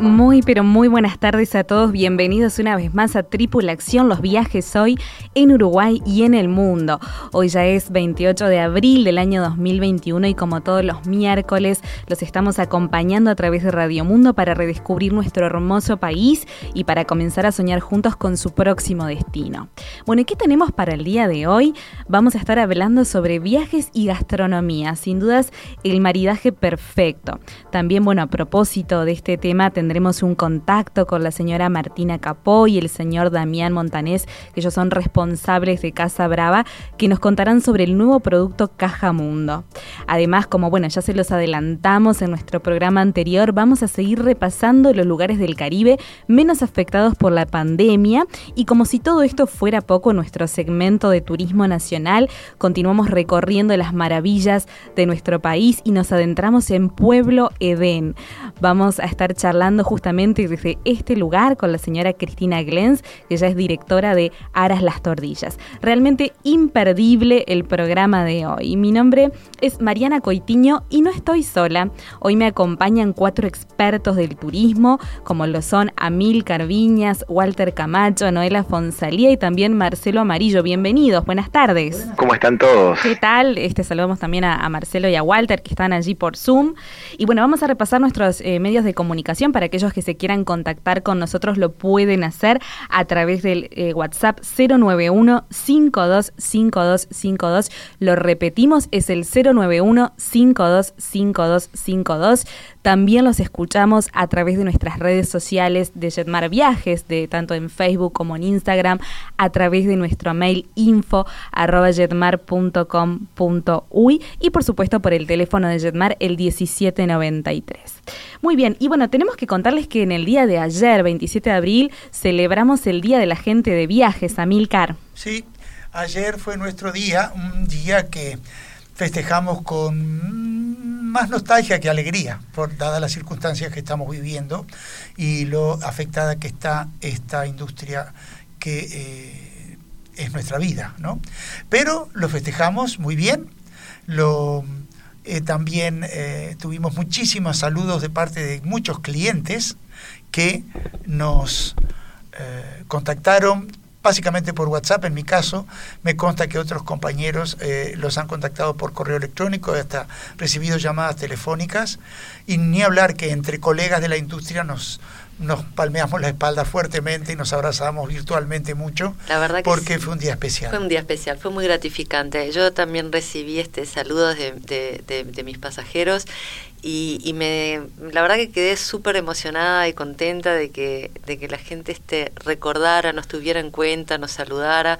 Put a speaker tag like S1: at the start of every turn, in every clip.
S1: Muy, pero muy buenas tardes a todos. Bienvenidos una vez más a Tripulación, los viajes hoy en Uruguay y en el mundo. Hoy ya es 28 de abril del año 2021 y como todos los miércoles los estamos acompañando a través de Radio Mundo para redescubrir nuestro hermoso país y para comenzar a soñar juntos con su próximo destino. Bueno, ¿y qué tenemos para el día de hoy? Vamos a estar hablando sobre viajes y gastronomía. Sin dudas, el maridaje perfecto. También, bueno, a propósito de este tema, tendremos tendremos un contacto con la señora Martina Capó y el señor Damián Montanés, que ellos son responsables de Casa Brava, que nos contarán sobre el nuevo producto Caja Mundo. Además, como bueno, ya se los adelantamos en nuestro programa anterior, vamos a seguir repasando los lugares del Caribe menos afectados por la pandemia y como si todo esto fuera poco, nuestro segmento de turismo nacional, continuamos recorriendo las maravillas de nuestro país y nos adentramos en Pueblo Edén. Vamos a estar charlando justamente desde este lugar con la señora Cristina Glens, que ya es directora de Aras Las Tordillas. Realmente imperdible el programa de hoy. Mi nombre es Mariana Coitiño y no estoy sola. Hoy me acompañan cuatro expertos del turismo, como lo son Amil Carviñas, Walter Camacho, Noela Fonsalía y también Marcelo Amarillo. Bienvenidos, buenas tardes.
S2: ¿Cómo están todos?
S1: ¿Qué tal? Este, saludamos también a, Marcelo y a Walter que están allí por Zoom. Y bueno, vamos a repasar nuestros eh, medios de comunicación para aquellos que se quieran contactar con nosotros lo pueden hacer a través del eh, WhatsApp 091 525252. Lo repetimos, es el 091 525252. También los escuchamos a través de nuestras redes sociales de Jetmar Viajes, de tanto en Facebook como en Instagram, a través de nuestro mail info arroba jetmar.com.uy y por supuesto por el teléfono de Jetmar el 1793. Muy bien, y bueno, tenemos que contarles que en el día de ayer, 27 de abril, celebramos el Día de la Gente de Viajes, Amilcar.
S3: Sí, ayer fue nuestro día, un día que festejamos con más nostalgia que alegría, por dadas las circunstancias que estamos viviendo y lo afectada que está esta industria que eh, es nuestra vida, ¿no? Pero lo festejamos muy bien, lo eh, también eh, tuvimos muchísimos saludos de parte de muchos clientes que nos contactaron básicamente por WhatsApp, en mi caso, me consta que otros compañeros los han contactado por correo electrónico, hasta recibido llamadas telefónicas, y ni hablar que entre colegas de la industria nos, nos palmeamos la espalda fuertemente y nos abrazamos virtualmente mucho.
S4: La verdad
S3: porque fue un día especial.
S4: Fue un día especial, fue muy gratificante. Yo también recibí este saludos de, de, mis pasajeros y, y, me, la verdad que quedé súper emocionada y contenta de que, de que la gente este, recordara, nos tuviera en cuenta, nos saludara.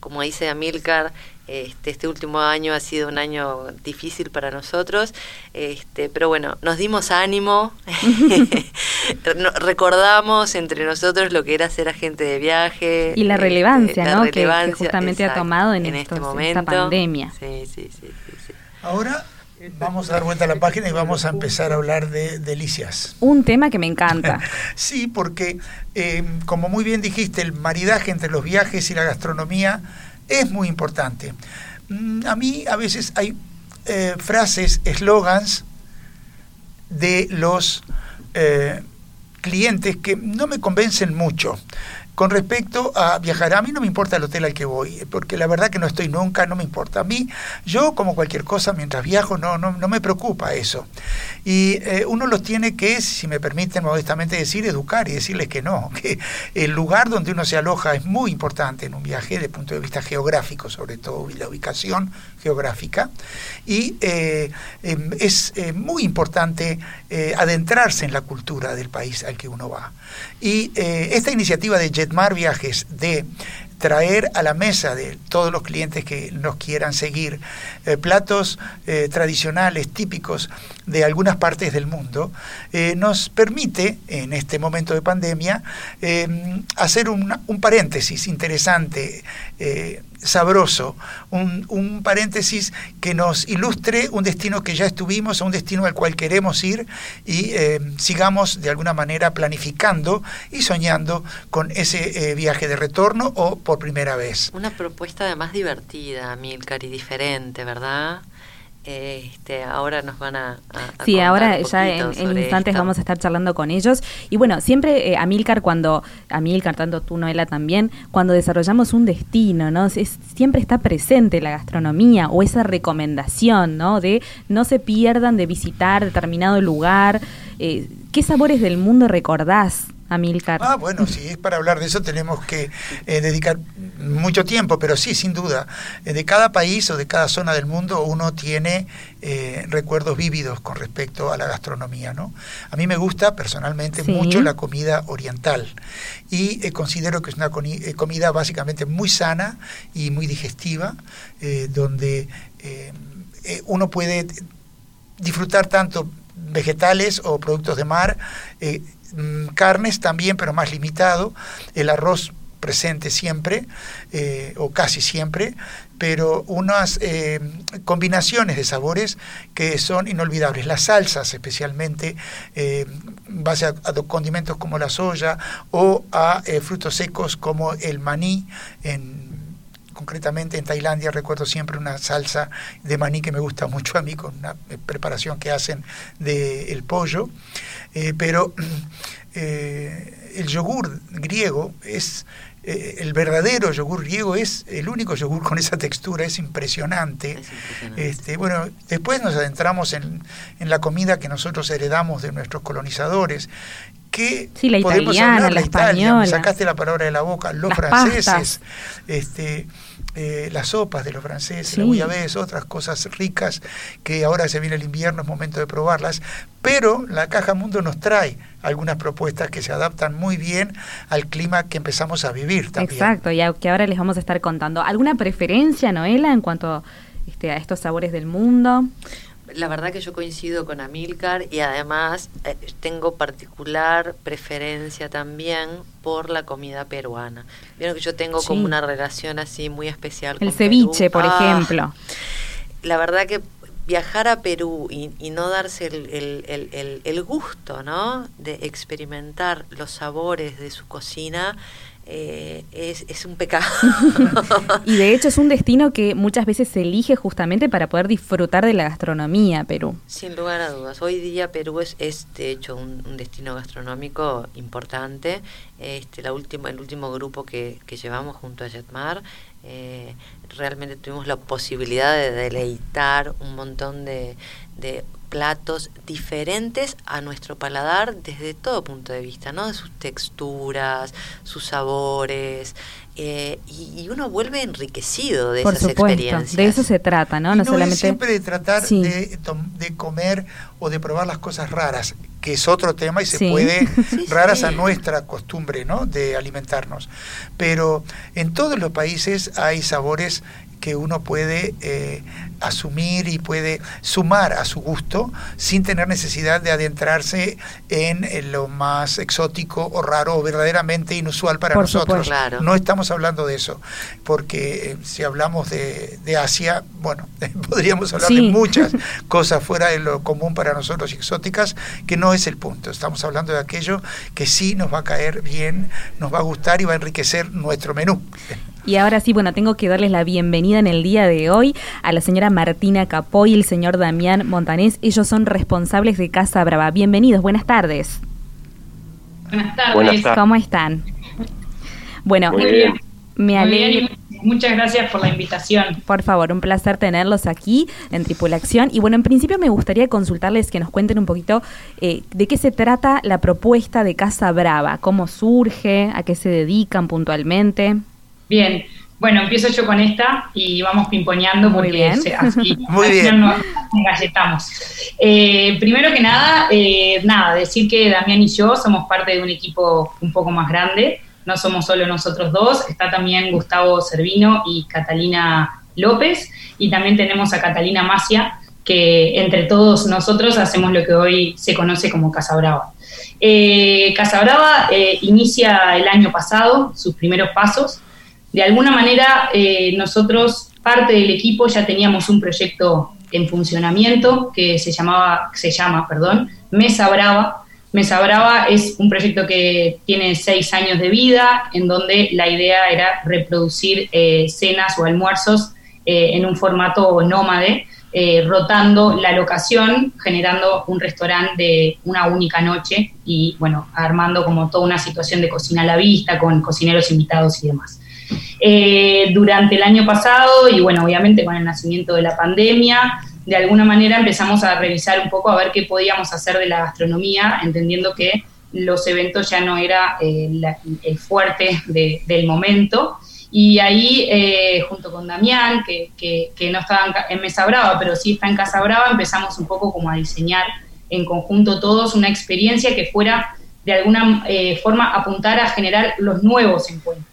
S4: Como dice Amilcar, este, este, último año ha sido un año difícil para nosotros, este, pero bueno, nos dimos ánimo, recordamos entre nosotros lo que era ser agente de viaje.
S1: Y la este, relevancia, ¿no? que, justamente ha tomado en, este momento. esta pandemia.
S4: Sí, sí, sí,
S3: Ahora Vamos a dar vuelta a la página y vamos a empezar a hablar de delicias.
S1: Un tema que me encanta.
S3: sí, porque eh, como muy bien dijiste, el maridaje entre los viajes y la gastronomía es muy importante. Mm, a mí a veces hay eh, frases, eslogans de los eh, clientes que no me convencen mucho. Con respecto a viajar, a mí no me importa el hotel al que voy, porque la verdad que no estoy nunca, no me importa. A mí, yo como cualquier cosa, mientras viajo, no, no, no me preocupa eso. Y eh, uno los tiene que, si me permiten modestamente decir, educar y decirles que no, que el lugar donde uno se aloja es muy importante en un viaje desde el punto de vista geográfico, sobre todo, y la ubicación geográfica. Y eh, em, es eh, muy importante adentrarse en la cultura del país al que uno va. Y esta iniciativa de Jet Jetmar Viajes de traer a la mesa de todos los clientes que nos quieran seguir eh, platos eh, tradicionales, típicos de algunas partes del mundo, eh, nos permite, en este momento de pandemia, hacer un paréntesis interesante, sabroso, un, un, paréntesis que nos ilustre un destino que ya estuvimos, un destino al cual queremos ir y sigamos de alguna manera planificando y soñando con ese viaje de retorno o por primera vez.
S4: Una propuesta además divertida, Milcar, y diferente, ¿verdad? Este, ahora nos van a...
S1: sí, ahora ya en, instantes vamos a estar charlando con ellos. Y bueno, siempre eh, Amilcar, cuando, Amilcar, tanto tú, Noela también, cuando desarrollamos un destino, ¿no? siempre está presente la gastronomía o esa recomendación, ¿no? De no se pierdan de visitar determinado lugar. Eh, ¿Qué sabores del mundo recordás? Amilcar.
S3: Ah, bueno, si es para hablar de eso tenemos que eh, dedicar mucho tiempo, pero sí, sin duda. Eh, de cada país o de cada zona del mundo uno tiene eh, recuerdos vívidos con respecto a la gastronomía, ¿no? A mí me gusta personalmente mucho la comida oriental y considero que es una comida básicamente muy sana y muy digestiva, donde uno puede disfrutar tanto vegetales o productos de mar, carnes también, pero más limitado, el arroz presente siempre, eh, o casi siempre, pero unas eh, combinaciones de sabores que son inolvidables. Las salsas, especialmente, eh, base a, condimentos como la soya o a eh, frutos secos como el maní en concretamente en Tailandia recuerdo siempre una salsa de maní que me gusta mucho a mí, con una preparación que hacen del pollo, eh, pero eh, el yogur griego es eh, el verdadero yogur griego es el único yogur con esa textura, es impresionante. Este, bueno, después nos adentramos en, en, la comida que nosotros heredamos de nuestros colonizadores. Que
S1: sí, la podemos italiana, la, española.
S3: sacaste la palabra de la boca, los franceses, este, eh, las sopas de los franceses, sí. la otras cosas ricas que ahora se viene el invierno, es momento de probarlas, pero la Caja Mundo nos trae algunas propuestas que se adaptan muy bien al clima que empezamos a vivir también.
S1: Exacto, y que ahora les vamos a estar contando. ¿Alguna preferencia, Noela, en cuanto este, a estos sabores del mundo?
S4: La verdad que yo coincido con Amilcar y además eh, tengo particular preferencia también por la comida peruana. Vieron que yo tengo como una relación así muy especial
S1: El ceviche, por ah, ejemplo.
S4: La verdad que viajar a Perú y, no darse el, el, gusto, ¿no? De experimentar los sabores de su cocina eh, es, es, un pecado.
S1: y de hecho es un destino que muchas veces se elige justamente para poder disfrutar de la gastronomía, Perú.
S4: Sin lugar a dudas. Hoy día Perú es, es de hecho un, destino gastronómico importante. Este, la última, el último grupo que, que llevamos junto a Jetmar, eh, realmente tuvimos la posibilidad de deleitar un montón de, de platos diferentes a nuestro paladar desde todo punto de vista, ¿no? De sus texturas, sus sabores, eh, y, uno vuelve enriquecido de esas experiencias.
S1: De eso se trata, ¿no?
S3: no, solamente siempre de tratar de, de, comer o de probar las cosas raras, que es otro tema y se puede raras a nuestra costumbre, ¿no? De alimentarnos. Pero en todos los países hay sabores que uno puede eh, asumir y puede sumar a su gusto sin tener necesidad de adentrarse en, lo más exótico o raro o verdaderamente inusual para nosotros. No estamos hablando de eso, porque eh, si hablamos de, Asia, bueno, podríamos hablar de muchas cosas fuera de lo común para nosotros y exóticas, que no es el punto. Estamos hablando de aquello que sí nos va a caer bien, nos va a gustar y va a enriquecer nuestro menú.
S1: Y ahora sí, bueno, tengo que darles la bienvenida en el día de hoy a la señora Martina Capoy y el señor Damián Montanés. Ellos son responsables de Casa Brava. Bienvenidos, buenas tardes.
S2: Buenas tardes.
S1: ¿Cómo están? Bueno, me alegro.
S2: Muchas gracias por la invitación.
S1: Por favor, un placer tenerlos aquí en Tripulación. Y bueno, en principio me gustaría consultarles que nos cuenten un poquito eh, de qué se trata la propuesta de Casa Brava, cómo surge, a qué se dedican puntualmente.
S2: Bien, bueno, empiezo yo con esta y vamos pimponeando porque así, nos galletamos. Eh, primero que nada, eh, nada, decir que Damián y yo somos parte de un equipo un poco más grande. no somos solo nosotros dos, está también Gustavo Servino y Catalina López, y también tenemos a Catalina Macia, que entre todos nosotros hacemos lo que hoy se conoce como Casa Brava. Eh, Casa Brava eh, inicia el año pasado sus primeros pasos. De alguna manera, eh, nosotros, parte del equipo, ya teníamos un proyecto en funcionamiento que se, llamaba, se llama perdón, Mesa Brava. Mesa Brava es un proyecto que tiene seis años de vida, en donde la idea era reproducir cenas o almuerzos en un formato nómade eh, rotando la locación, generando un restaurante de una única noche y, bueno, armando como toda una situación de cocina a la vista con cocineros invitados y demás. Eh, durante el año pasado y, bueno, obviamente con el nacimiento de la pandemia, de alguna manera empezamos a revisar un poco a ver qué podíamos hacer de la gastronomía, entendiendo que los eventos ya no era eh, el fuerte del momento y ahí, eh, junto con Damián, que, que, no estaba en Mesa Brava, pero sí está en Casa Brava, empezamos un poco como a diseñar en conjunto todos una experiencia que fuera de alguna forma apuntar a generar los nuevos encuentros.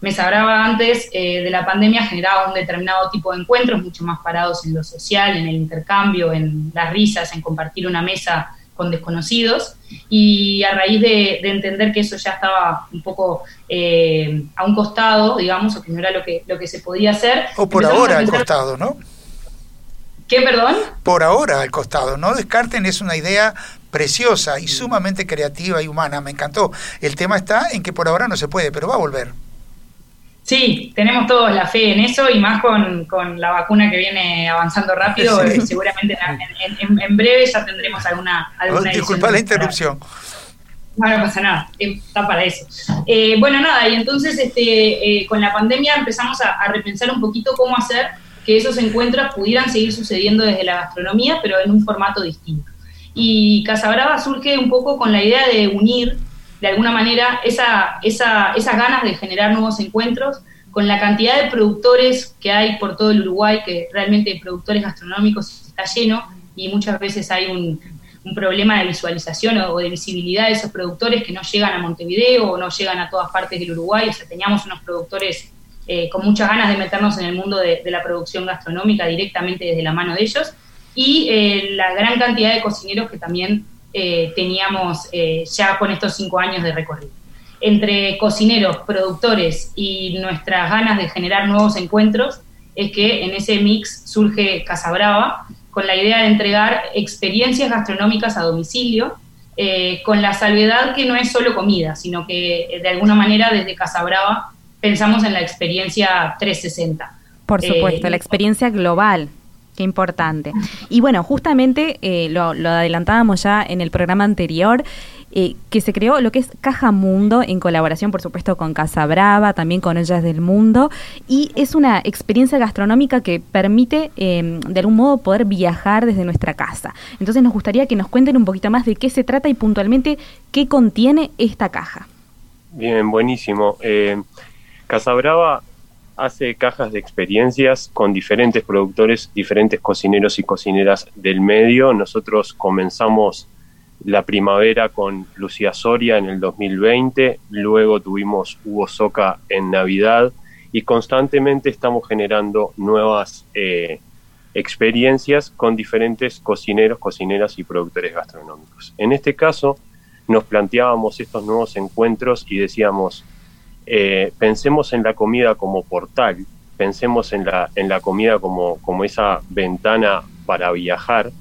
S2: Mesa Brava antes eh, de la pandemia generaba un determinado tipo de encuentros, mucho más parados en lo social, en el intercambio, en las risas, en compartir una mesa con desconocidos y a raíz de, entender que eso ya estaba un poco eh, a un costado, digamos, o que no era lo que, lo que se podía hacer.
S3: O por ahora al costado, ¿no?
S2: ¿Qué, perdón?
S3: Por ahora al costado. No descarten, es una idea preciosa y sumamente creativa y humana. Me encantó. El tema está en que por ahora no se puede, pero va a volver.
S2: Sí, tenemos todos la fe en eso y más con, la vacuna que viene avanzando rápido, seguramente en, breve ya tendremos alguna... alguna
S3: disculpa la interrupción.
S2: No, no pasa nada, está para eso. Eh, bueno, nada, y entonces este, eh, con la pandemia empezamos a, repensar un poquito cómo hacer que esos encuentros pudieran seguir sucediendo desde la gastronomía, pero en un formato distinto. Y Casa Brava surge un poco con la idea de unir de alguna manera esa, esa, esas ganas de generar nuevos encuentros con la cantidad de productores que hay por todo el Uruguay, que realmente productores gastronómicos está lleno y muchas veces hay un, problema de visualización o, de visibilidad de esos productores que no llegan a Montevideo o no llegan a todas partes del Uruguay. O sea, teníamos unos productores eh, con muchas ganas de meternos en el mundo de, la producción gastronómica directamente desde la mano de ellos y eh, la gran cantidad de cocineros que también eh, teníamos eh, ya con estos cinco años de recorrido. Entre cocineros, productores y nuestras ganas de generar nuevos encuentros, es que en ese mix surge Casa Brava, con la idea de entregar experiencias gastronómicas a domicilio, eh, con la salvedad que no es solo comida, sino que de alguna manera desde Casa Brava pensamos en la experiencia 360.
S1: Por supuesto, la experiencia global. Qué importante. Y bueno, justamente eh, lo, adelantábamos ya en el programa anterior. Eh, que se creó lo que es Caja Mundo en colaboración, por supuesto, con Casa Brava, también con Ellas del Mundo, y es una experiencia gastronómica que permite, em, de algún modo, poder viajar desde nuestra casa. Entonces nos gustaría que nos cuenten un poquito más de qué se trata y puntualmente qué contiene esta caja.
S5: Bien, buenísimo. Eh, Casa Brava hace cajas de experiencias con diferentes productores, diferentes cocineros y cocineras del medio. Nosotros comenzamos la primavera con Lucía Soria en el 2020, luego tuvimos Hugo Soca en Navidad y constantemente estamos generando nuevas eh, experiencias con diferentes cocineros, cocineras y productores gastronómicos. En este caso, nos planteábamos estos nuevos encuentros y decíamos, eh, pensemos en la comida como portal, pensemos en la, en la comida como, como esa ventana para viajar,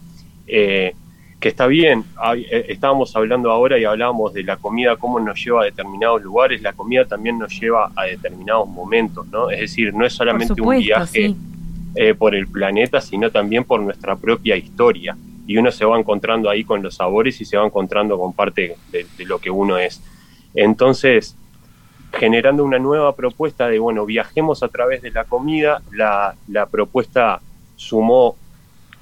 S5: eh, que está bien, eh, estábamos hablando ahora y hablábamos de la comida, cómo nos lleva a determinados lugares, la comida también nos lleva a determinados momentos, ¿no? Es decir, no es solamente un viaje por el planeta, sino también por nuestra propia historia. Y uno se va encontrando ahí con los sabores y se va encontrando con parte de, de lo que uno es. Entonces, generando una nueva propuesta de, bueno, viajemos a través de la comida. La, propuesta sumó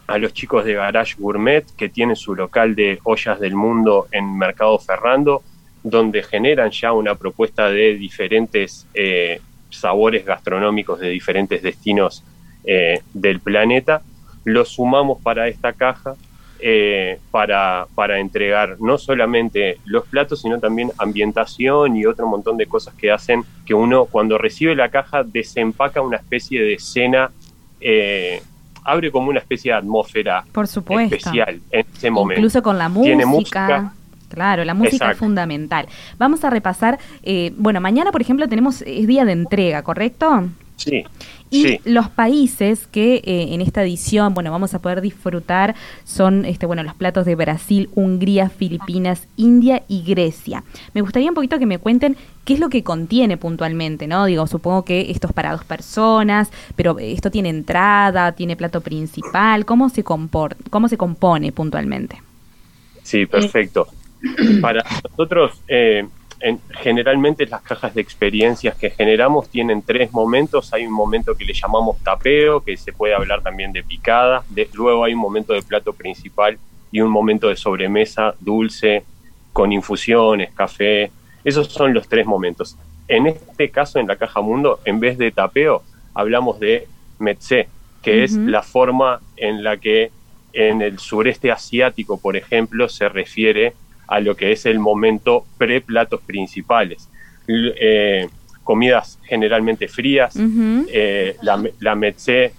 S5: a los chicos de Garage Gourmet, que tienen su local de ollas del mundo en Mercado Ferrando, donde generan ya una propuesta de diferentes eh, sabores gastronómicos de diferentes destinos eh, del planeta. Lo sumamos para esta caja eh, para, para entregar no solamente los platos, sino también ambientación y otro montón de cosas que hacen que uno cuando recibe la caja desempaca una especie de escena, eh, abre como una especie de atmósfera
S1: Por supuesto.
S5: especial en ese momento.
S1: Incluso con la música.
S5: Tiene música.
S1: Claro, la música es fundamental. Vamos a repasar, eh, bueno, mañana por ejemplo tenemos, es día de entrega, ¿correcto?
S5: Sí,
S1: Y
S5: sí.
S1: los países que eh, en esta edición, bueno, vamos a poder disfrutar son, este, bueno, los platos de Brasil, Hungría, Filipinas, India y Grecia. Me gustaría un poquito que me cuenten qué es lo que contiene puntualmente, ¿no? Digo, supongo que esto es para dos personas, pero esto tiene entrada, tiene plato principal, ¿cómo se, compor cómo se compone puntualmente?
S5: Sí, perfecto. Para nosotros, eh, en- generalmente las cajas de experiencias que generamos tienen tres momentos. Hay un momento que le llamamos tapeo, que se puede hablar también de picada. De- luego hay un momento de plato principal y un momento de sobremesa dulce, con infusiones, café. Esos son los tres momentos. En este caso, en la caja mundo, en vez de tapeo, hablamos de metse, que es la forma en la que en el sureste asiático, por ejemplo, se refiere a lo que es el momento pre-platos principales. Eh, comidas generalmente frías, eh, la, la metse,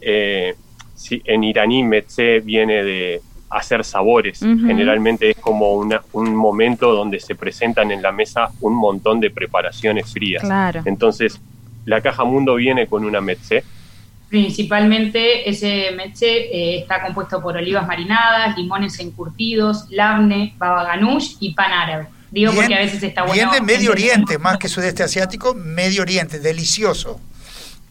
S5: eh, sí, en iraní metse viene de hacer sabores. Generalmente es como una- un momento donde se presentan en la mesa un montón de preparaciones frías.
S1: Claro.
S5: Entonces, la caja mundo viene con una metse.
S2: Principalmente ese meche eh, está compuesto por olivas marinadas, limones encurtidos, labne, baba ganoush y pan árabe. Digo
S3: Bien-
S2: porque a veces está bueno.
S3: Bien de Medio Oriente, más que sudeste asiático, Medio Oriente, delicioso.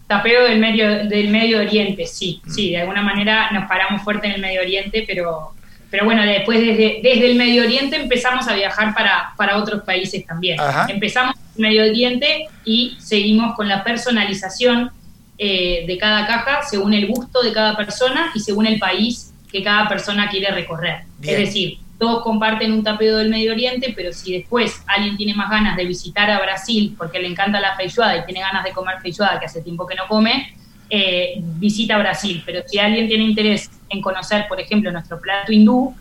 S2: Tapeo del medio, del Medio Oriente, sí,
S3: Mm.
S2: sí, de alguna manera nos paramos fuerte en el Medio Oriente, pero, pero bueno, después desde, desde el Medio Oriente empezamos a viajar para, para otros países también.
S3: Ajá.
S2: Empezamos en el Medio Oriente y seguimos con la personalización eh, de cada caja según el gusto de cada persona y según el país que cada persona quiere recorrer.
S3: Bien.
S2: Es decir, todos comparten un tapeo del Medio Oriente, pero si después alguien tiene más ganas de visitar a Brasil porque le encanta la feijoada y tiene ganas de comer feijoada que hace tiempo que no come, eh, visita Brasil. Pero si alguien tiene interés en conocer, por ejemplo, nuestro plato hindú,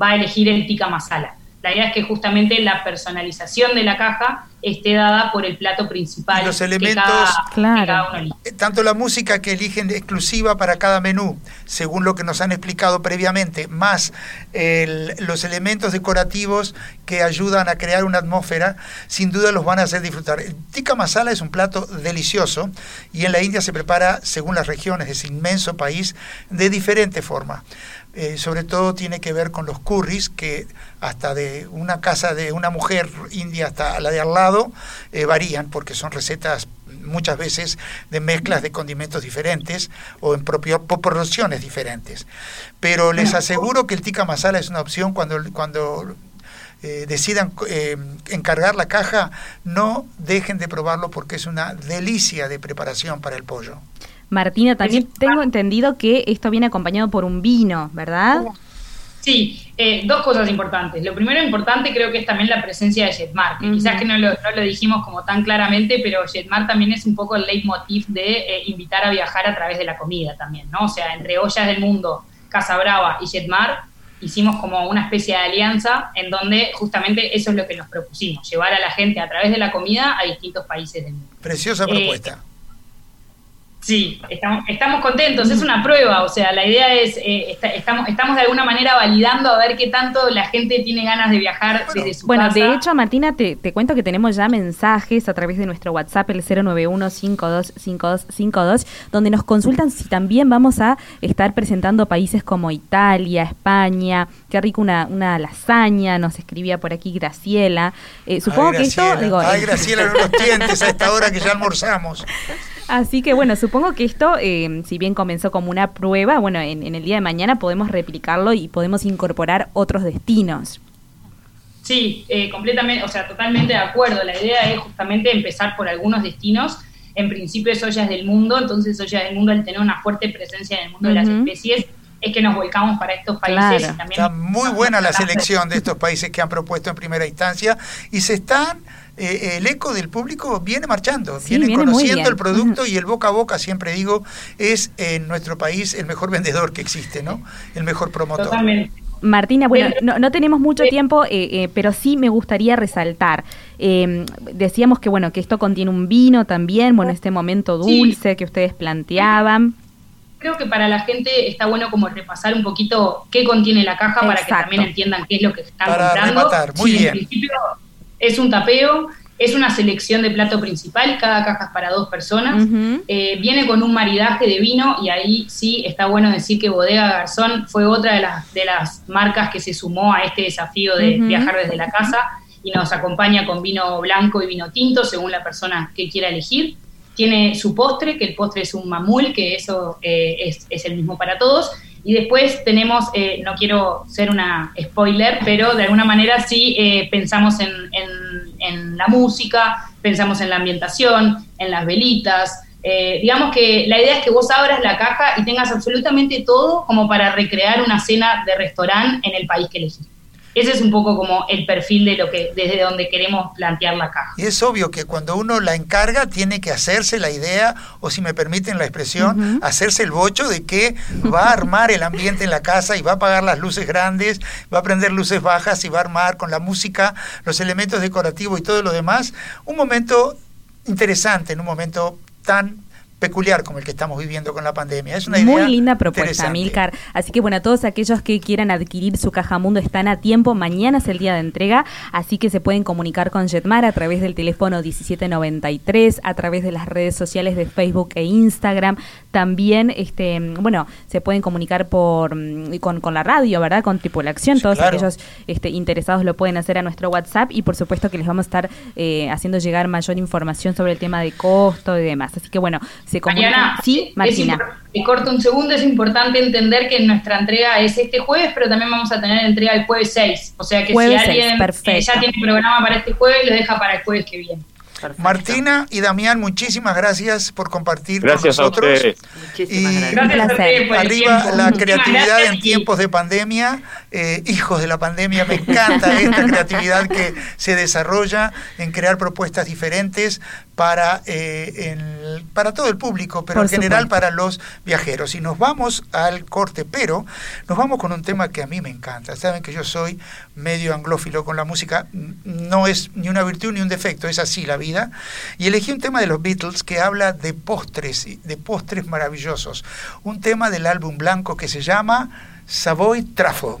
S2: va a elegir el tikka masala. La idea es que justamente la personalización de la caja esté dada por el plato principal.
S3: Y los
S2: que
S3: elementos-
S2: que
S1: Claro.
S2: cada uno elige.
S3: Eh, Tanto la música que eligen exclusiva para cada menú, según lo que nos han explicado previamente, más el- los elementos decorativos que ayudan a crear una atmósfera, sin duda los van a hacer disfrutar. El tikka masala es un plato delicioso y en la India se prepara según las regiones de ese inmenso país de diferente forma. Eh, sobre todo tiene que ver con los curries, que hasta de una casa de una mujer india hasta la de al lado eh, varían, porque son recetas muchas veces de mezclas de condimentos diferentes o en propio- proporciones diferentes. Pero les aseguro que el tikka masala es una opción cuando, cuando eh, decidan eh, encargar la caja, no dejen de probarlo porque es una delicia de preparación para el pollo.
S1: Martina, también tengo entendido que esto viene acompañado por un vino, ¿verdad?
S2: Sí, eh, dos cosas importantes. Lo primero importante creo que es también la presencia de Jetmar, que quizás que no lo, no lo dijimos como tan claramente, pero Jetmar también es un poco el leitmotiv de eh, invitar a viajar a través de la comida también, ¿no? O sea, entre Ollas del Mundo, Casa Brava y Jetmar hicimos como una especie de alianza en donde justamente eso es lo que nos propusimos, llevar a la gente a través de la comida a distintos países del mundo.
S3: Preciosa
S2: Eh,
S3: propuesta.
S2: Sí, estamos, estamos contentos, es una prueba, o sea, la idea es, eh, esta- estamos, estamos de alguna manera validando a ver qué tanto la gente tiene ganas de viajar
S3: Bueno,
S2: desde su
S1: Bueno,
S2: casa.
S1: de hecho, Martina, te, te cuento que tenemos ya mensajes a través de nuestro WhatsApp, el 091-525252, donde nos consultan si también vamos a estar presentando países como Italia, España, qué rico una, una lasaña, nos escribía por aquí Graciela. Eh, supongo
S3: Ay,
S1: que esto, digo,
S3: Ay,
S1: eh,
S3: Graciela, no nos tientes a esta hora que ya almorzamos.
S1: Así que bueno, supongo que esto, eh, si bien comenzó como una prueba, bueno, en, en el día de mañana podemos replicarlo y podemos incorporar otros destinos.
S2: Sí, eh, completamente, o sea, totalmente de acuerdo. La idea es justamente empezar por algunos destinos. En principio es Ollas del Mundo, entonces Ollas del Mundo al tener una fuerte presencia en el mundo de las especies es que nos volcamos para estos países.
S1: Claro.
S2: y también
S3: Está muy buena la selección de estos países que han propuesto en primera instancia y se están, eh, el eco del público viene marchando,
S1: Sí,
S3: viene, conociendo el producto y el boca a boca, siempre digo, es en nuestro país el mejor vendedor que existe, ¿no? El mejor promotor.
S2: Totalmente.
S1: Martina, bueno, no, tenemos mucho tiempo, eh, eh, pero sí me gustaría resaltar. Em, decíamos que bueno que esto contiene un vino también, bueno, este momento dulce que ustedes planteaban.
S2: Creo que para la gente está bueno como repasar un poquito qué contiene la caja para que también entiendan qué es lo que están comprando.
S3: Muy bien.
S2: En principio es un tapeo, es una selección de plato principal, cada caja es para dos personas. Eh, viene con un maridaje de vino y ahí sí está bueno decir que Bodega Garzón fue otra de las, de las marcas que se sumó a este desafío de viajar desde la casa y nos acompaña con vino blanco y vino tinto según la persona que quiera elegir. Tiene su postre, que el postre es un mamul, que eso eh, es, es el mismo para todos y después tenemos, eh, no quiero ser una spoiler, pero de alguna manera sí eh, pensamos en, en, la música, pensamos en la ambientación, en las velitas. Eh, digamos que la idea es que vos abras la caja y tengas absolutamente todo como para recrear una cena de restaurante en el país que elegís. Ese es un poco como el perfil de lo que desde donde queremos plantear la caja.
S3: Y es obvio que cuando uno la encarga tiene que hacerse la idea o si me permiten la expresión, hacerse el bocho de que va a armar el ambiente en la casa y va a apagar las luces grandes, va a prender luces bajas y va a armar con la música, los elementos decorativos y todo lo demás, un momento interesante, en un momento tan peculiar como el que estamos viviendo con la pandemia. Es una
S1: Muy linda propuesta, Milcar. Así que bueno, todos aquellos que quieran adquirir su caja mundo están a tiempo. Mañana es el día de entrega, así que se pueden comunicar con Jetmar a través del teléfono 1793, a través de las redes sociales de Facebook e Instagram. También, este, bueno, se pueden comunicar por mm, con, con la radio, ¿verdad? Con Tripulación. todos aquellos este, interesados lo pueden hacer a nuestro WhatsApp y por supuesto que les vamos a estar eh, haciendo llegar mayor información sobre el tema de costo y demás. Así que bueno,
S2: Mariana, sí, Martina. Me corto un segundo, es importante entender que nuestra entrega es este jueves, pero también vamos a tener entrega el jueves 6. O sea que si alguien eh, ya tiene programa para este jueves, lo deja para el jueves que viene.
S3: Martina y Damián, muchísimas gracias por compartir
S5: gracias
S3: con nosotros.
S5: A
S2: y gracias. A
S3: arriba la creatividad en tiempos de pandemia, eh, hijos de la pandemia, me encanta esta creatividad que se desarrolla en crear propuestas diferentes para, eh, para todo el público, pero en general para los viajeros. Y nos vamos al corte, pero nos vamos con un tema que a mí me encanta. Saben que yo soy medio anglófilo con la música, no es ni una virtud ni un defecto, es así la vida y elegí un tema de los Beatles que habla de postres, de postres maravillosos. Un tema del álbum blanco que se llama Savoy Trafo.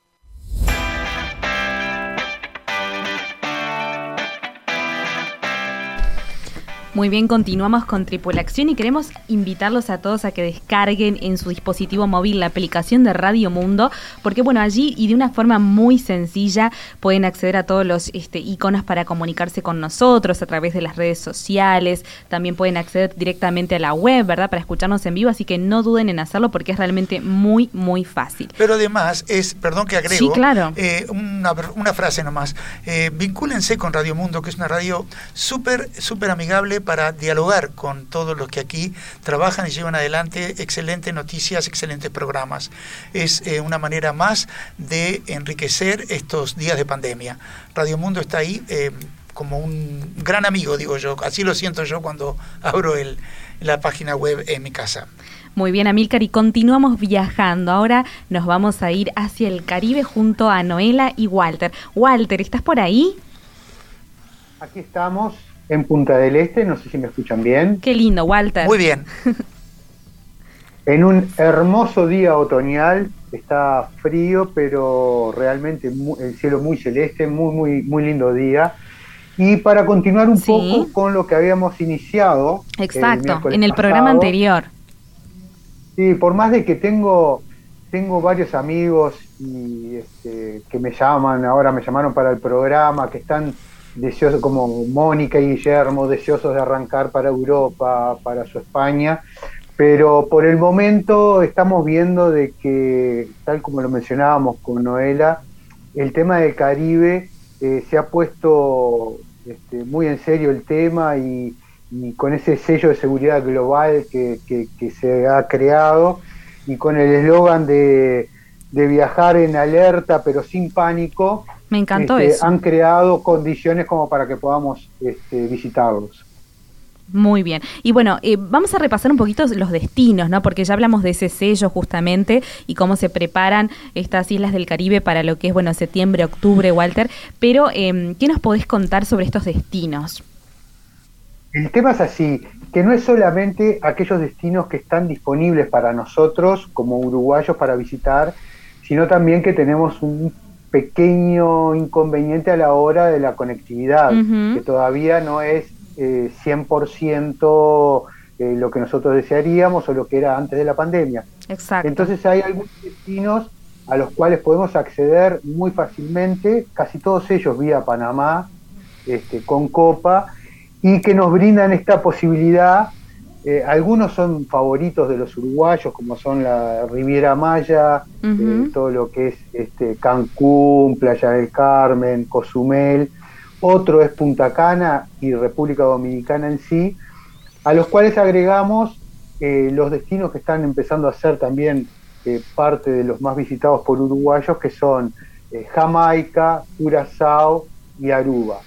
S1: Muy bien, continuamos con Tripulación y queremos invitarlos a todos a que descarguen en su dispositivo móvil la aplicación de Radio Mundo, porque bueno, allí y de una forma muy sencilla pueden acceder a todos los este, iconos para comunicarse con nosotros a través de las redes sociales, también pueden acceder directamente a la web, ¿verdad? Para escucharnos en vivo, así que no duden en hacerlo porque es realmente muy, muy fácil.
S3: Pero además es, perdón que agrego,
S1: sí, claro.
S3: Eh, una, una, frase nomás, eh, vincúlense con Radio Mundo, que es una radio súper, súper amigable sirve para dialogar con todos los que aquí trabajan y llevan adelante excelentes noticias, excelentes programas. Es eh, una manera más de enriquecer estos días de pandemia. Radio Mundo está ahí eh, como un gran amigo, digo yo. Así lo siento yo cuando abro el, la página web en mi casa.
S1: Muy bien, Amílcar, y continuamos viajando. Ahora nos vamos a ir hacia el Caribe junto a Noela y Walter. Walter, ¿estás por ahí?
S6: Aquí estamos en Punta del Este, no sé si me escuchan bien.
S1: Qué lindo, Walter.
S3: Muy bien.
S6: en un hermoso día otoñal, está frío, pero realmente el cielo muy celeste, muy, muy, muy lindo día. Y para continuar un poco con lo que habíamos iniciado.
S1: Exacto, en el programa anterior.
S6: Sí, por más de que tengo, tengo varios amigos y este, que me llaman, ahora me llamaron para el programa, que están deseosos, como Mónica y Guillermo, deseosos de arrancar para Europa, para su España, pero por el momento estamos viendo de que, tal como lo mencionábamos con Noela, el tema del Caribe eh, se ha puesto este, muy en serio el tema y, y con ese sello de seguridad global que, se ha creado y con el eslogan de, viajar en alerta pero sin pánico,
S1: me encantó
S6: este,
S1: eso.
S6: Han creado condiciones como para que podamos este, visitarlos.
S1: Muy bien. Y bueno, eh, vamos a repasar un poquito los destinos, ¿no? Porque ya hablamos de ese sello justamente y cómo se preparan estas islas del Caribe para lo que es, bueno, septiembre, octubre, Walter. Pero, eh, ¿qué nos podés contar sobre estos destinos?
S6: El tema es así, que no es solamente aquellos destinos que están disponibles para nosotros como uruguayos para visitar, sino también que tenemos un pequeño inconveniente a la hora de la conectividad, que todavía no es eh, 100% eh, lo que nosotros desearíamos o lo que era antes de la pandemia.
S1: Exacto.
S6: Entonces hay algunos destinos a los cuales podemos acceder muy fácilmente, casi todos ellos vía Panamá, este, con Copa, y que nos brindan esta posibilidad. Eh, algunos son favoritos de los uruguayos, como son la Riviera Maya, eh, todo lo que es este, Cancún, Playa del Carmen, Cozumel. Otro es Punta Cana y República Dominicana en sí, a los cuales agregamos eh, los destinos que están empezando a ser también parte de los más visitados por uruguayos, que son Jamaica, Curazao y Aruba,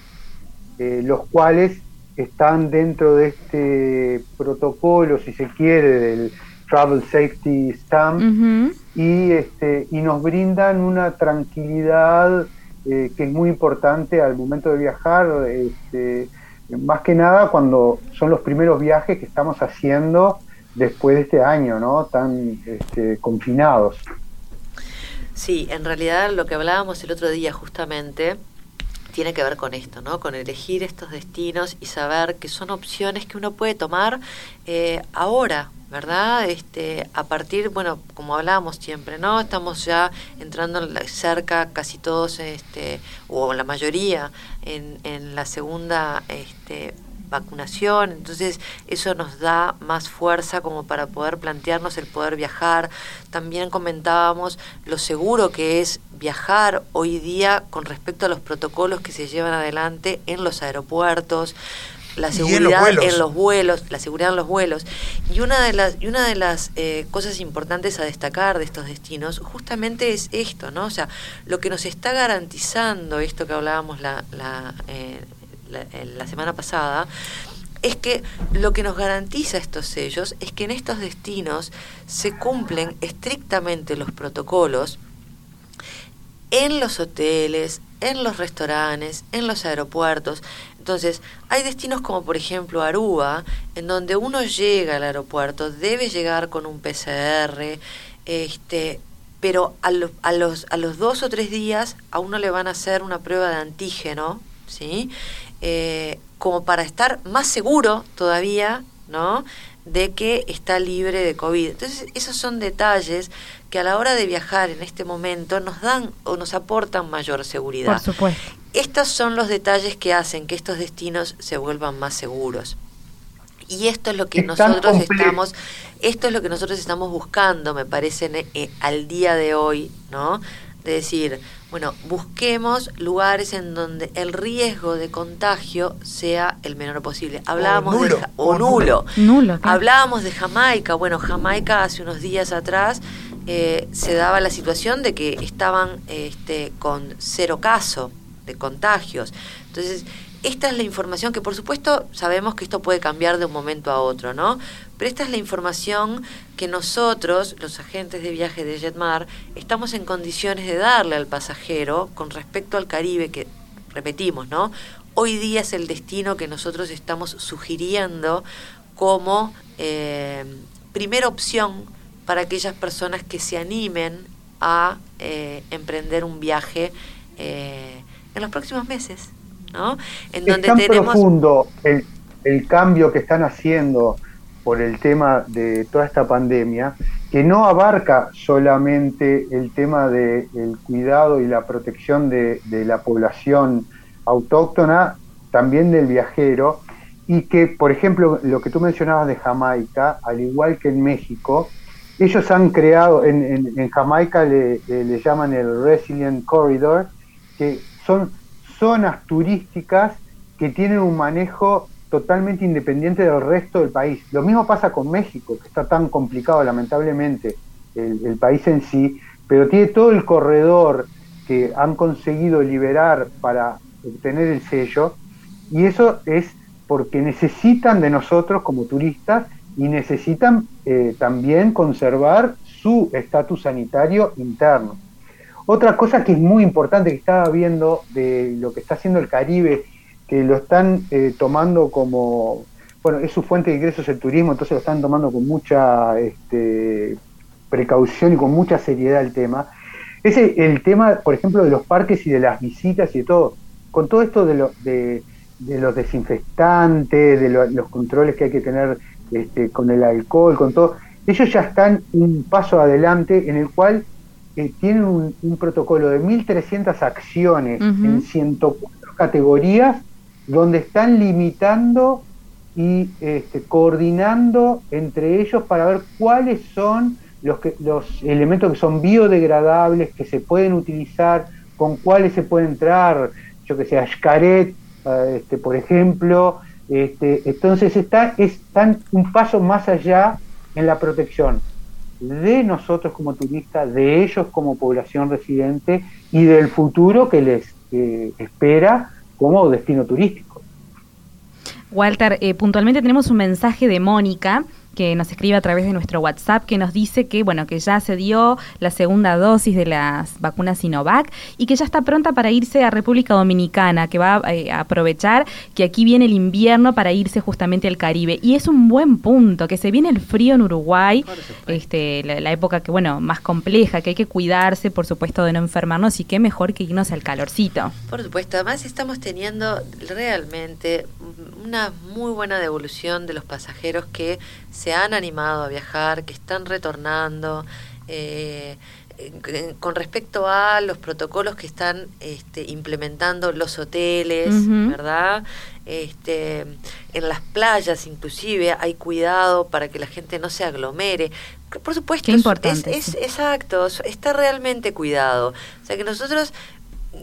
S6: los cuales están dentro de este protocolo, si se quiere, del Travel Safety Stamp y, este, y nos brindan una tranquilidad eh, que es muy importante al momento de viajar, este, más que nada cuando son los primeros viajes que estamos haciendo después de este año, ¿no? Tan este, confinados.
S4: Sí, en realidad lo que hablábamos el otro día justamente tiene que ver con esto, ¿no? Con elegir estos destinos y saber que son opciones que uno puede tomar eh, ahora, ¿verdad? Este, a partir, bueno, como hablábamos siempre, ¿no? Estamos ya entrando cerca, casi todos, este, o la mayoría, en, en la segunda este, vacunación, entonces eso nos da más fuerza como para poder plantearnos el poder viajar. También comentábamos lo seguro que es viajar hoy día con respecto a los protocolos que se llevan adelante en los aeropuertos, la seguridad en los, vuelos, la seguridad en los vuelos. Y una de las, y una de las eh, cosas importantes a destacar de estos destinos justamente es esto, ¿no? O sea, lo que nos está garantizando esto que hablábamos la, la, eh, la, semana pasada, es que lo que nos garantiza estos sellos es que en estos destinos se cumplen estrictamente los protocolos en los hoteles, en los restaurantes, en los aeropuertos. Entonces, hay destinos como por ejemplo Aruba, en donde uno llega al aeropuerto, debe llegar con un PCR, este, pero a, a, los, a los dos o tres días a uno le van a hacer una prueba de antígeno, ¿sí? Eh, como para estar más seguro todavía, ¿no? de que está libre de COVID. Entonces, esos son detalles que a la hora de viajar en este momento nos dan o nos aportan mayor seguridad.
S1: Por supuesto.
S4: Estos son los detalles que hacen que estos destinos se vuelvan más seguros. Y esto es lo que nosotros estamos, esto es lo que nosotros estamos buscando, me parece, eh, al día de hoy, ¿no? de decir, bueno, busquemos lugares en donde el riesgo de contagio sea el menor posible. Hablábamos
S3: nulo,
S4: de
S3: o
S4: o nulo.
S1: Nulo, claro.
S4: Hablábamos de Jamaica. Bueno, Jamaica hace unos días atrás eh, se daba la situación de que estaban este, con cero caso de contagios. Entonces, esta es la información que, por supuesto, sabemos que esto puede cambiar de un momento a otro, ¿no? Pero esta es la información que nosotros, los agentes de viaje de Jetmar, estamos en condiciones de darle al pasajero con respecto al Caribe, que repetimos, ¿no? Hoy día es el destino que nosotros estamos sugiriendo como eh, primera opción para aquellas personas que se animen a eh, emprender un viaje eh, en los próximos meses, ¿no? En
S6: es tan profundo el, el cambio que están haciendo por el tema de toda esta pandemia, que no abarca solamente el tema del cuidado y la protección de, de la población autóctona, también del viajero, y que, por ejemplo, lo que tú mencionabas de Jamaica, al igual que en México, ellos han creado, en, en, en Jamaica le, le llaman el Resilient Corridor, que son zonas turísticas que tienen un manejo totalmente independiente del resto del país. Lo mismo pasa con México, que está tan complicado lamentablemente el, país en sí, pero tiene todo el corredor que han conseguido liberar para obtener el sello, y eso es porque necesitan de nosotros como turistas y necesitan eh, también conservar su estatus sanitario interno. Otra cosa que es muy importante que estaba viendo de lo que está haciendo el Caribe, que lo están eh, tomando como, bueno, es su fuente de ingresos el turismo, entonces lo están tomando con mucha este, precaución y con mucha seriedad el tema, es el, tema, por ejemplo, de los parques y de las visitas y de todo. Con todo esto de, lo, de, los desinfectantes, de lo, los controles que hay que tener este, con el alcohol, con todo, ellos ya están un paso adelante en el cual eh, tienen un, un, protocolo de 1.300 acciones uh -huh. en 104 categorías donde están limitando y este, coordinando entre ellos para ver cuáles son los, que, los elementos que son biodegradables, que se pueden utilizar, con cuáles se puede entrar, yo que sé, Ashkaret, uh, este, por ejemplo. Este, entonces está, están un paso más allá en la protección de nosotros como turistas, de ellos como población residente y del futuro que les eh, espera como destino turístico.
S1: Walter, eh, puntualmente tenemos un mensaje de Mónica que nos escribe a través de nuestro WhatsApp que nos dice que bueno que ya se dio la segunda dosis de las vacunas Sinovac y que ya está pronta para irse a República Dominicana, que va eh, a aprovechar que aquí viene el invierno para irse justamente al Caribe y es un buen punto que se viene el frío en Uruguay, este la, la, época que bueno más compleja que hay que cuidarse por supuesto de no enfermarnos y qué mejor que irnos al calorcito.
S4: Por supuesto, además estamos teniendo realmente una muy buena devolución de los pasajeros que se han animado a viajar, que están retornando. Eh, con respecto a los protocolos que están este, implementando los hoteles, uh -huh. ¿verdad? Este, en las playas inclusive hay cuidado para que la gente no se aglomere. Por supuesto,
S1: Qué importante,
S4: es, es, exacto, está realmente cuidado. O sea que nosotros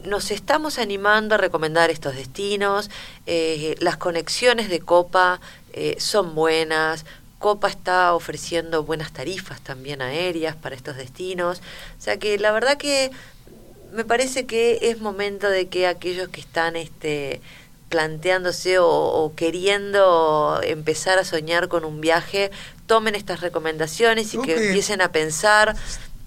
S4: nos estamos animando a recomendar estos destinos, eh, las conexiones de Copa eh, son buenas, Copa está ofreciendo buenas tarifas también aéreas para estos destinos. O sea que la verdad que me parece que es momento de que aquellos que están este, planteándose o, o queriendo empezar a soñar con un viaje tomen estas recomendaciones y que empiecen a pensar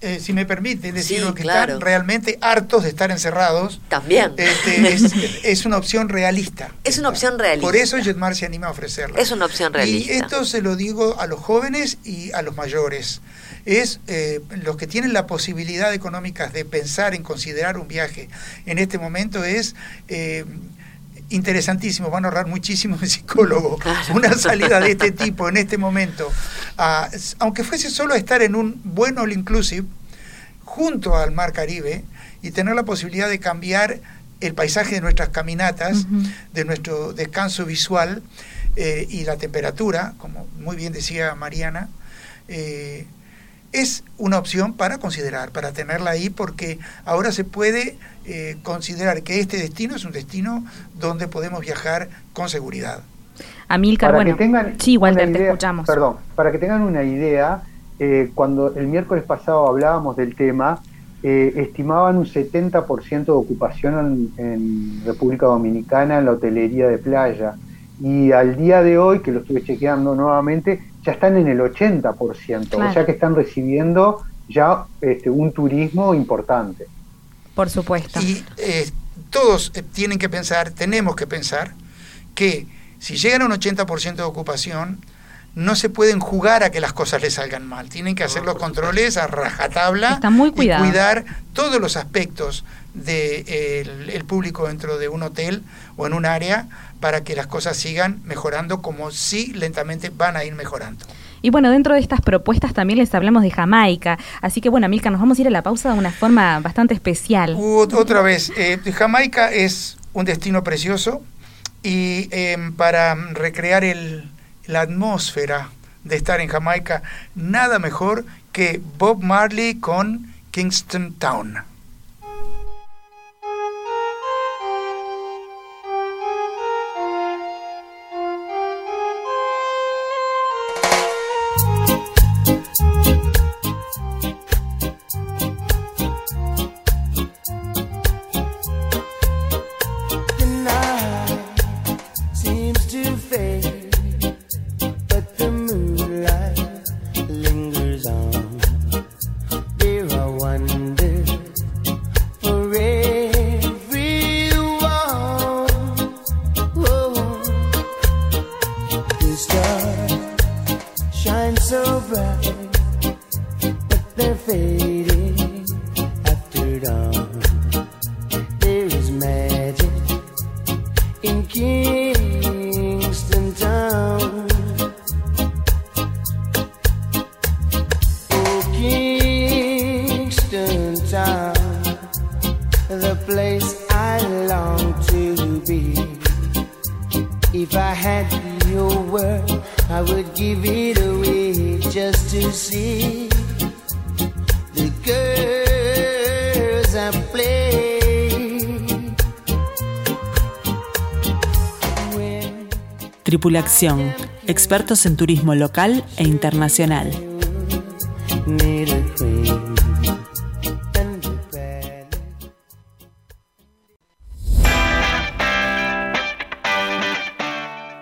S3: eh, si me permite decir sí, que claro. están realmente hartos de estar encerrados.
S4: También.
S3: Este, es, es, una opción realista.
S4: Es una opción realista.
S3: Por eso Jetmar se anima a ofrecerla.
S4: Es una opción realista.
S3: Y esto se lo digo a los jóvenes y a los mayores. Es eh, los que tienen la posibilidad económica de pensar en considerar un viaje en este momento es eh, interesantísimo, van a ahorrar muchísimo en psicólogo. Claro. Una salida de este tipo en este momento, a, aunque fuese solo estar en un buen all inclusive, junto al mar Caribe, y tener la posibilidad de cambiar el paisaje de nuestras caminatas, uh -huh. de nuestro descanso visual eh, y la temperatura, como muy bien decía Mariana, eh, es una opción para considerar, para tenerla ahí, porque ahora se puede eh, considerar que este destino es un destino donde podemos viajar con seguridad.
S1: Amilcar, bueno, sí, Walter, te escuchamos.
S6: Perdón, para que tengan una idea, eh, cuando el miércoles pasado hablábamos del tema, eh, estimaban un 70% de ocupación en, República Dominicana en la hotelería de playa. Y al día de hoy, que lo estuve chequeando nuevamente, ya están en el 80%, o sea que están recibiendo ya este, un turismo importante.
S1: Por supuesto.
S3: Y eh, todos tienen que pensar, tenemos que pensar, que si llegan a un 80% de ocupación, no se pueden jugar a que las cosas les salgan mal. Tienen que hacer los controles a rajatabla
S1: muy
S3: y cuidar todos los aspectos del el público dentro de un hotel o en un área para que las cosas sigan mejorando como sí lentamente van a ir mejorando.
S1: Y bueno, dentro de estas propuestas también les hablamos de Jamaica. Así que bueno, Milka, nos vamos a ir a la pausa de una forma bastante especial.
S3: Otra vez, eh, Jamaica es un destino precioso y em, para recrear el, la atmósfera de estar en Jamaica, nada mejor que Bob Marley con Kingston Town.
S7: Tripulación, expertos en turismo local e internacional.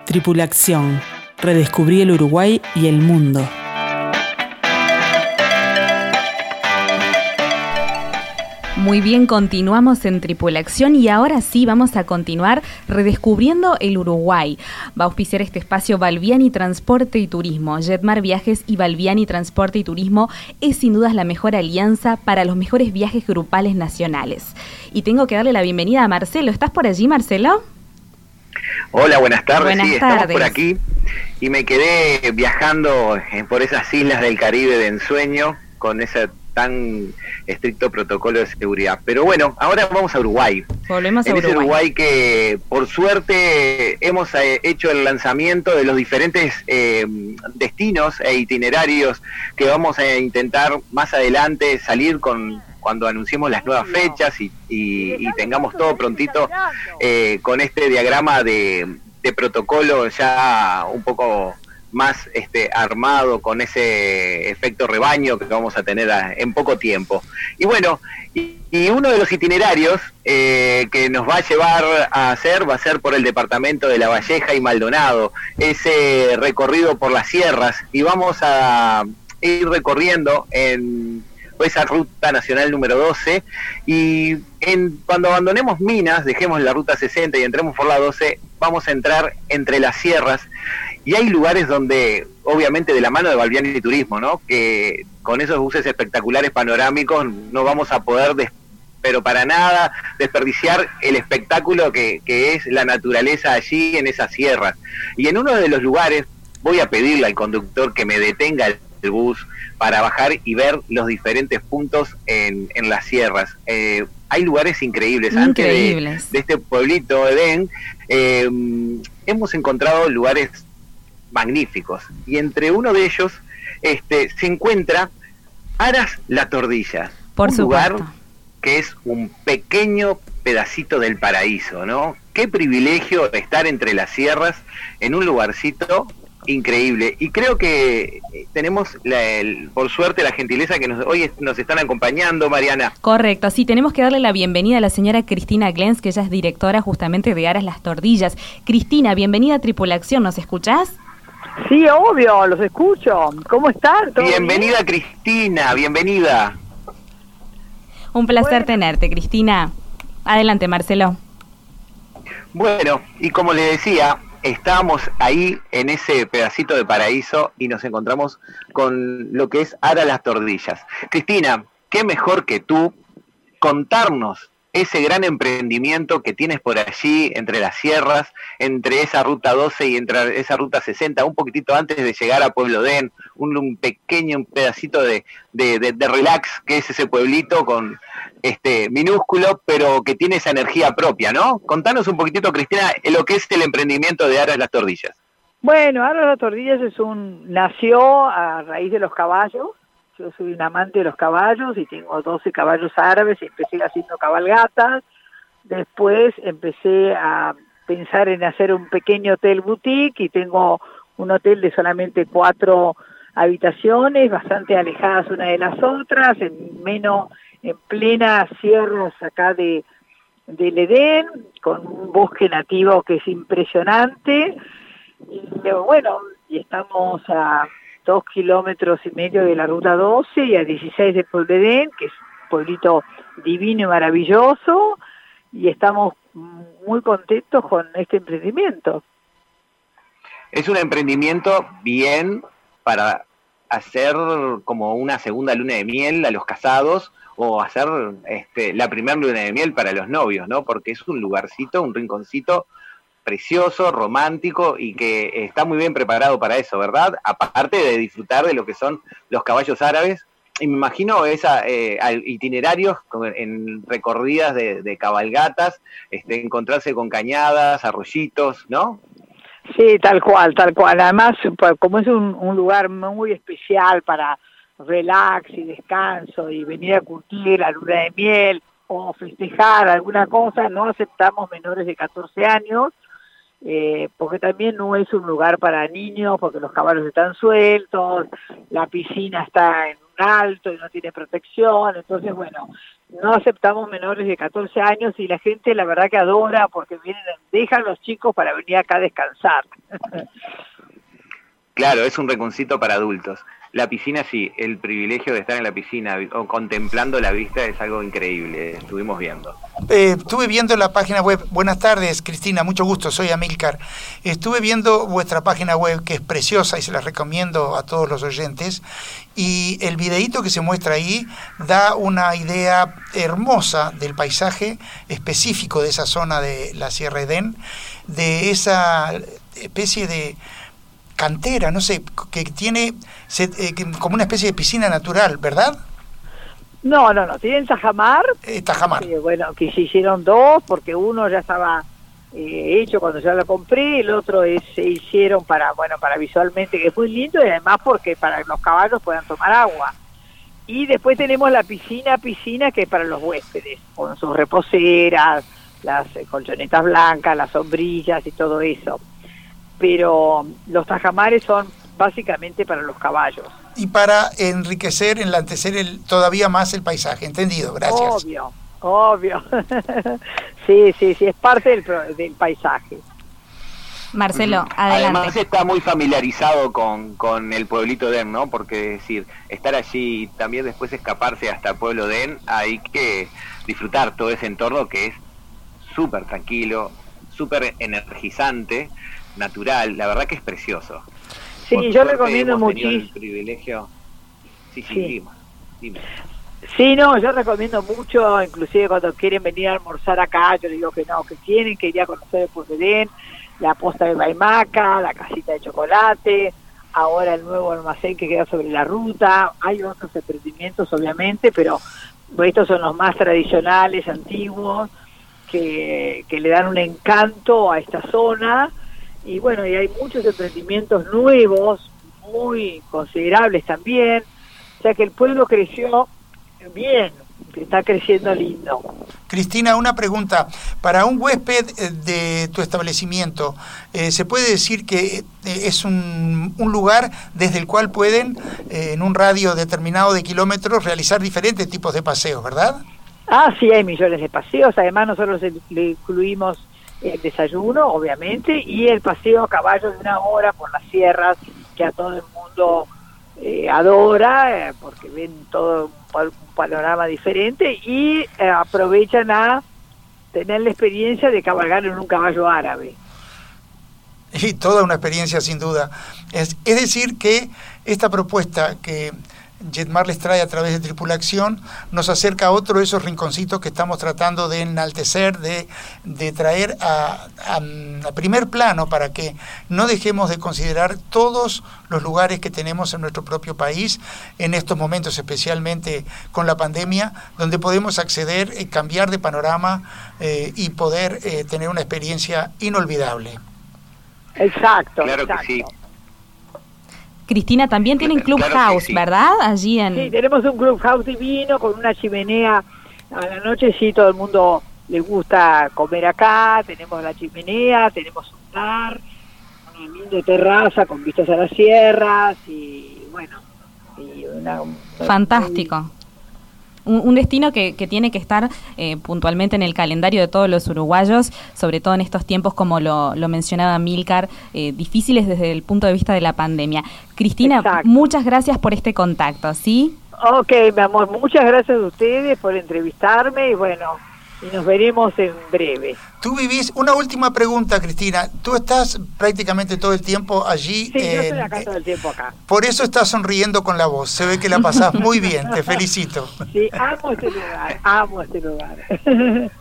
S7: Tripulación, redescubrí el Uruguay y el mundo.
S1: Muy bien, continuamos en Tripulación y ahora sí vamos a continuar redescubriendo el Uruguay. Va a auspiciar este espacio Balbiani Transporte y Turismo. Jetmar Viajes y Balbiani Transporte y Turismo es sin dudas la mejor alianza para los mejores viajes grupales nacionales. Y tengo que darle la bienvenida a Marcelo. ¿Estás por allí, Marcelo?
S8: Hola, buenas tardes. Buenas sí, estamos por aquí y me quedé viajando por esas islas del Caribe de ensueño con esa tan estricto protocolo de seguridad. Pero bueno, ahora vamos a Uruguay.
S1: Volvemos
S8: a
S1: Uruguay.
S8: Ese Uruguay que por suerte hemos eh, hecho el lanzamiento de los diferentes eh, destinos e itinerarios que vamos a intentar más adelante salir con cuando anunciemos las nuevas fechas y, tengamos todo prontito eh, con este diagrama de, de protocolo ya un poco más este, armado con ese efecto rebaño que vamos a tener en poco tiempo. Y bueno, y, uno de los itinerarios eh, que nos va a llevar a hacer va a ser por el departamento de La Valleja y Maldonado, ese recorrido por las sierras. Y vamos a ir recorriendo en esa ruta nacional número 12 y en, cuando abandonemos Minas, dejemos la ruta 60 y entremos por la 12, vamos a entrar entre las sierras y hay lugares donde, obviamente, de la mano de Balbiani Turismo, ¿no? Que con esos buses espectaculares panorámicos no vamos a poder, pero para nada, desperdiciar el espectáculo que, que es la naturaleza allí en esas sierras. Y en uno de los lugares voy a pedirle al conductor que me detenga el bus para bajar y ver los diferentes puntos en, en las sierras. Eh, hay lugares increíbles.
S1: increíbles.
S8: Antes de, este pueblito Edén, eh, hemos encontrado lugares magníficos. Y entre uno de ellos este, se encuentra Aras La Tordilla.
S1: Por
S8: un
S1: supuesto.
S8: lugar que es un pequeño pedacito del paraíso, ¿no? Qué privilegio estar entre las sierras en un lugarcito increíble. Y creo que eh, tenemos, la- el- por suerte, la gentileza que nos, hoy es- nos están acompañando, Mariana.
S1: Correcto, sí, tenemos que darle la bienvenida a la señora Cristina Glens, que ella es directora justamente de Aras Las Tordillas. Cristina, bienvenida a Tripulación, ¿nos escuchás?
S9: Sí, obvio, los escucho. ¿Cómo están? ¿Todo
S8: Bienvenida, Cristina, bienvenida.
S1: Un placer tenerte, Cristina. Adelante, Marcelo.
S8: Bueno, y como le decía, estábamos ahí en ese pedacito de paraíso y nos encontramos con lo que es Ara las Tordillas. Cristina, qué mejor que tú contarnos ese gran emprendimiento que tienes por allí entre las sierras, entre esa ruta 12 y entre esa ruta 60, un poquitito antes de llegar a Pueblo Den, un, un pequeño pedacito de, de- de- de relax que es ese pueblito con este minúsculo, pero que tiene esa energía propia, ¿no? Contanos un poquitito, Cristina, lo que es el emprendimiento de Aras las Tordillas.
S9: Bueno, ahora las Tordillas es un nació a raíz de los caballos. Yo soy un amante de los caballos y tengo 12 caballos árabes y empecé haciendo cabalgatas. Después empecé a pensar en hacer un pequeño hotel boutique y tengo un hotel de solamente cuatro habitaciones, bastante alejadas una de las otras, en menos en plena sierras acá de del Edén, con un bosque nativo que es impresionante. Y bueno, y estamos a dos kilómetros y medio de la ruta 12 y a 16 de Pueblo Edén, que es un pueblito divino y maravilloso, y estamos muy contentos con este emprendimiento.
S8: Es un emprendimiento bien para hacer como una segunda luna de miel a los casados o hacer este, la primera luna de miel para los novios, ¿no? Porque es un lugarcito, un rinconcito precioso, romántico y que está muy bien preparado para eso, ¿verdad? Aparte de disfrutar de lo que son los caballos árabes. Y me imagino esa, eh, itinerarios en recorridas de, cabalgatas, este, encontrarse con cañadas, arroyitos, ¿no?
S9: Sí, tal cual, tal cual. Además, pues, como es un, un lugar muy especial para relax y descanso y venir a curtir la luna de miel o festejar alguna cosa, no aceptamos menores de 14 años, eh, porque también no es un lugar para niños, porque los caballos están sueltos, la piscina está en un alto y no tiene protección, entonces bueno, no aceptamos menores de 14 años y la gente la verdad que adora porque vienen, dejan los chicos para venir acá a descansar.
S8: Claro, es un reconcito para adultos. La piscina sí, el privilegio de estar en la piscina o contemplando la vista es algo increíble, estuvimos viendo.
S3: Eh, estuve viendo la página web. Buenas tardes, Cristina, mucho gusto, soy Amilcar. Estuve viendo vuestra página web, que es preciosa y se la recomiendo a todos los oyentes. Y el videíto que se muestra ahí da una idea hermosa del paisaje específico de esa zona de la Sierra Edén, de esa especie de cantera, no sé, que tiene se- eh, como una especie de piscina natural, ¿verdad?
S9: No, no, no, tienen Tajamar,
S3: Eh, Tajamar.
S9: que bueno, que se hicieron dos porque uno ya estaba eh, hecho cuando ya lo compré, el otro es, se hicieron para, bueno, para visualmente que es muy lindo y además porque para que los caballos puedan tomar agua. Y después tenemos la piscina, piscina que es para los huéspedes, con sus reposeras, las eh, colchonetas blancas, las sombrillas y todo eso. Pero los tajamares son básicamente para los caballos.
S3: y para enriquecer, enlantecer el, todavía más el paisaje. Entendido, gracias.
S9: Obvio, obvio. sí, sí, sí, es parte del, pro- del paisaje.
S1: Marcelo, adelante.
S8: Además está muy familiarizado con, con el pueblito Den, ¿no? Porque es decir, estar allí y también después escaparse hasta el pueblo Den, hay que disfrutar todo ese entorno que es súper tranquilo, súper energizante, natural, la verdad que es precioso.
S9: Sí,
S8: Por
S9: yo recomiendo muchísimo.
S8: privilegio. Sí, sí,
S9: Sí.
S8: dime, dime.
S9: Sí, no, yo recomiendo mucho, inclusive cuando quieren venir a almorzar acá, yo les digo que no, que tienen que ir a conocer el Puerto la posta de Baimaca, la casita de chocolate, ahora el nuevo almacén que queda sobre la ruta, hay otros emprendimientos obviamente, pero estos son los más tradicionales, antiguos, que, que le dan un encanto a esta zona, y bueno, y hay muchos emprendimientos nuevos, muy considerables también, O sea que el pueblo creció bien, está creciendo lindo.
S3: Cristina, una pregunta. Para un huésped eh, de tu establecimiento, eh, ¿se puede decir que eh, es un, un, lugar desde el cual pueden, en un radio determinado de kilómetros, realizar diferentes tipos de paseos, verdad?
S9: Ah, sí, hay millones de paseos. Además, nosotros le incluimos el desayuno, obviamente, y el paseo a caballo de una hora por las sierras, que a todo el mundo eh, adora, eh, porque ven todo un, panorama diferente y eh, aprovechan a tener la experiencia de cabalgar en un caballo árabe.
S3: Y toda una experiencia sin duda. Es, es decir, que esta propuesta que Jetmar les trae a través de Tripulación, nos acerca a otro de esos rinconcitos que estamos tratando de enaltecer, de, de traer a, a, primer plano para que no dejemos de considerar todos los lugares que tenemos en nuestro propio país, en estos momentos especialmente con la pandemia, donde podemos acceder, y eh, cambiar de panorama eh, y poder eh, tener una experiencia inolvidable.
S9: Exacto.
S8: Claro
S9: exacto.
S8: que sí.
S1: Cristina, también tienen Clubhouse,
S8: claro sí.
S1: ¿verdad? Allí en...
S9: Sí, tenemos un Clubhouse divino con una chimenea. A la noche sí, todo el mundo le gusta comer acá. Tenemos la chimenea, tenemos un bar, una linda terraza con vistas a las sierras y bueno. Y una,
S1: Fantástico. Un, un, destino que, que, tiene que estar eh, puntualmente en el calendario de todos los uruguayos, sobre todo en estos tiempos, como lo, lo mencionaba Milcar, eh, difíciles desde el punto de vista de la pandemia. Cristina, Exacto. muchas gracias por este contacto, ¿sí?
S9: Ok, mi amor, muchas gracias a ustedes por entrevistarme y bueno, y nos veremos en breve.
S3: Tú vivís, una última pregunta, Cristina. Tú estás prácticamente todo el tiempo allí.
S9: Sí, en, yo estoy acá todo el tiempo acá.
S3: Por eso estás sonriendo con la voz. Se ve que la pasás muy bien. Te felicito.
S9: Sí, amo este lugar, amo este lugar.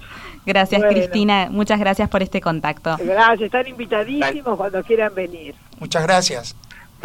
S1: Gracias, bueno. Cristina. Muchas gracias por este contacto.
S9: Gracias, están invitadísimos cuando quieran venir.
S3: Muchas gracias.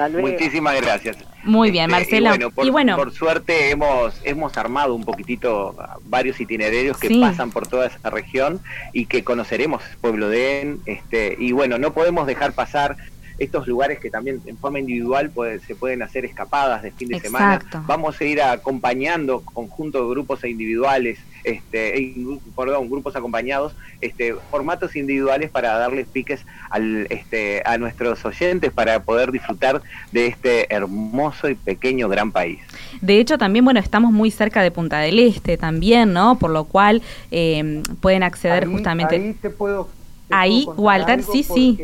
S8: Muchísimas gracias.
S1: Muy bien,
S8: este,
S1: Marcelo.
S8: Y bueno, por,
S1: y bueno,
S8: por suerte hemos, hemos armado un poquitito varios itinerarios que
S1: sí.
S8: pasan por toda esa región y que conoceremos Pueblo de En. Este, y bueno, no podemos dejar pasar estos lugares que también en forma individual puede, se pueden hacer escapadas de fin de
S1: Exacto.
S8: semana. Vamos a ir acompañando conjuntos de grupos e individuales, este, perdón, grupos acompañados, este, formatos individuales para darles piques al, este, a nuestros oyentes para poder disfrutar de este hermoso y pequeño gran país.
S1: De hecho, también, bueno, estamos muy cerca de Punta del Este también, ¿no? Por lo cual eh, pueden acceder
S6: ahí,
S1: justamente.
S6: Ahí te puedo. Te
S1: ahí,
S6: puedo
S1: Walter, sí, sí.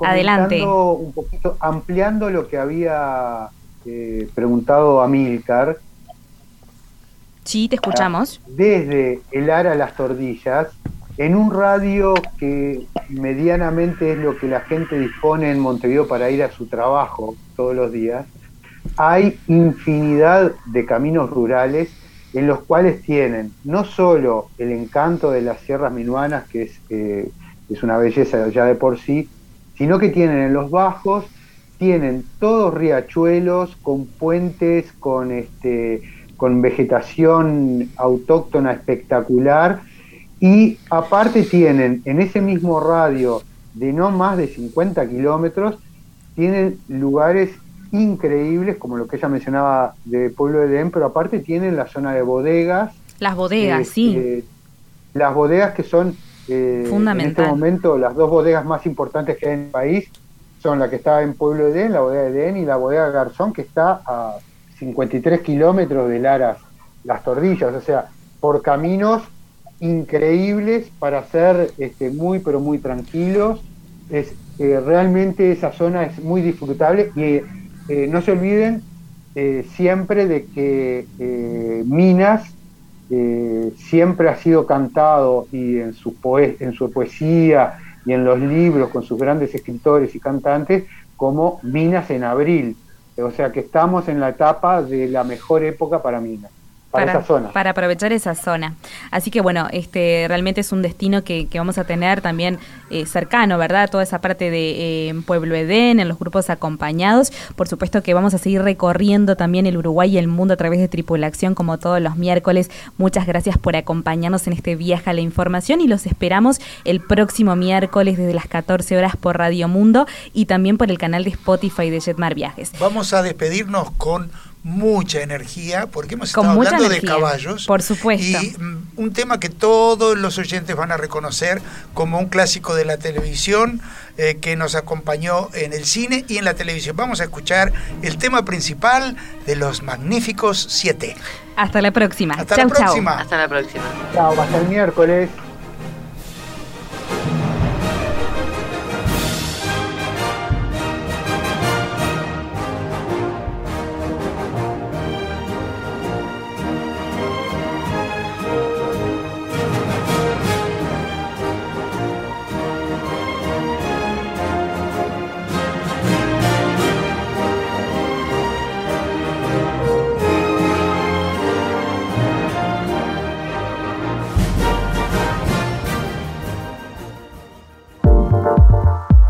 S1: Adelante.
S6: Un poquito, ampliando lo que había eh, preguntado a Milcar.
S1: Sí, te escuchamos.
S6: Desde el Ara Las Tordillas, en un radio que medianamente es lo que la gente dispone en Montevideo para ir a su trabajo todos los días, hay infinidad de caminos rurales en los cuales tienen no solo el encanto de las sierras minuanas, que es, eh, es una belleza ya de por sí, sino que tienen en los bajos, tienen todos riachuelos con puentes, con, este, con vegetación autóctona espectacular, y aparte tienen en ese mismo radio de no más de 50 kilómetros, tienen lugares increíbles, como lo que ella mencionaba de Pueblo de Edén, pero aparte tienen la zona de bodegas.
S1: Las bodegas, eh, sí.
S6: Eh, las bodegas que son eh, en este momento las dos bodegas más importantes que hay en el país son la que está en Pueblo de Edén, la bodega de Edén y la bodega Garzón, que está a 53 kilómetros de Laras, las Tordillas, o sea, por caminos increíbles para ser este, muy, pero muy tranquilos. Es, eh, realmente esa zona es muy disfrutable y eh, no se olviden eh, siempre de que Minas siempre ha sido cantado y en su, poe en su poesía y en los libros con sus grandes escritores y cantantes como Minas en abril. O sea que estamos en la etapa de la mejor época para Minas. Para,
S1: para,
S6: esa zona.
S1: para aprovechar esa zona. Así que bueno, este realmente es un destino que, que vamos a tener también eh, cercano, ¿verdad? Toda esa parte de eh, Pueblo Edén, en los grupos acompañados. Por supuesto que vamos a seguir recorriendo también el Uruguay y el mundo a través de Tripulación como todos los miércoles. Muchas gracias por acompañarnos en este viaje a la información y los esperamos el próximo miércoles desde las 14 horas por Radio Mundo y también por el canal de Spotify de Jetmar Viajes.
S3: Vamos a despedirnos con mucha energía, porque hemos estado hablando de caballos.
S1: Por supuesto.
S3: Y mm, un tema que todos los oyentes van a reconocer como un clásico de la televisión eh, que nos acompañó en el cine y en la televisión. Vamos a escuchar el tema principal de los magníficos siete.
S1: Hasta la próxima.
S3: Hasta la próxima.
S4: Hasta la próxima.
S6: Chao, hasta el miércoles.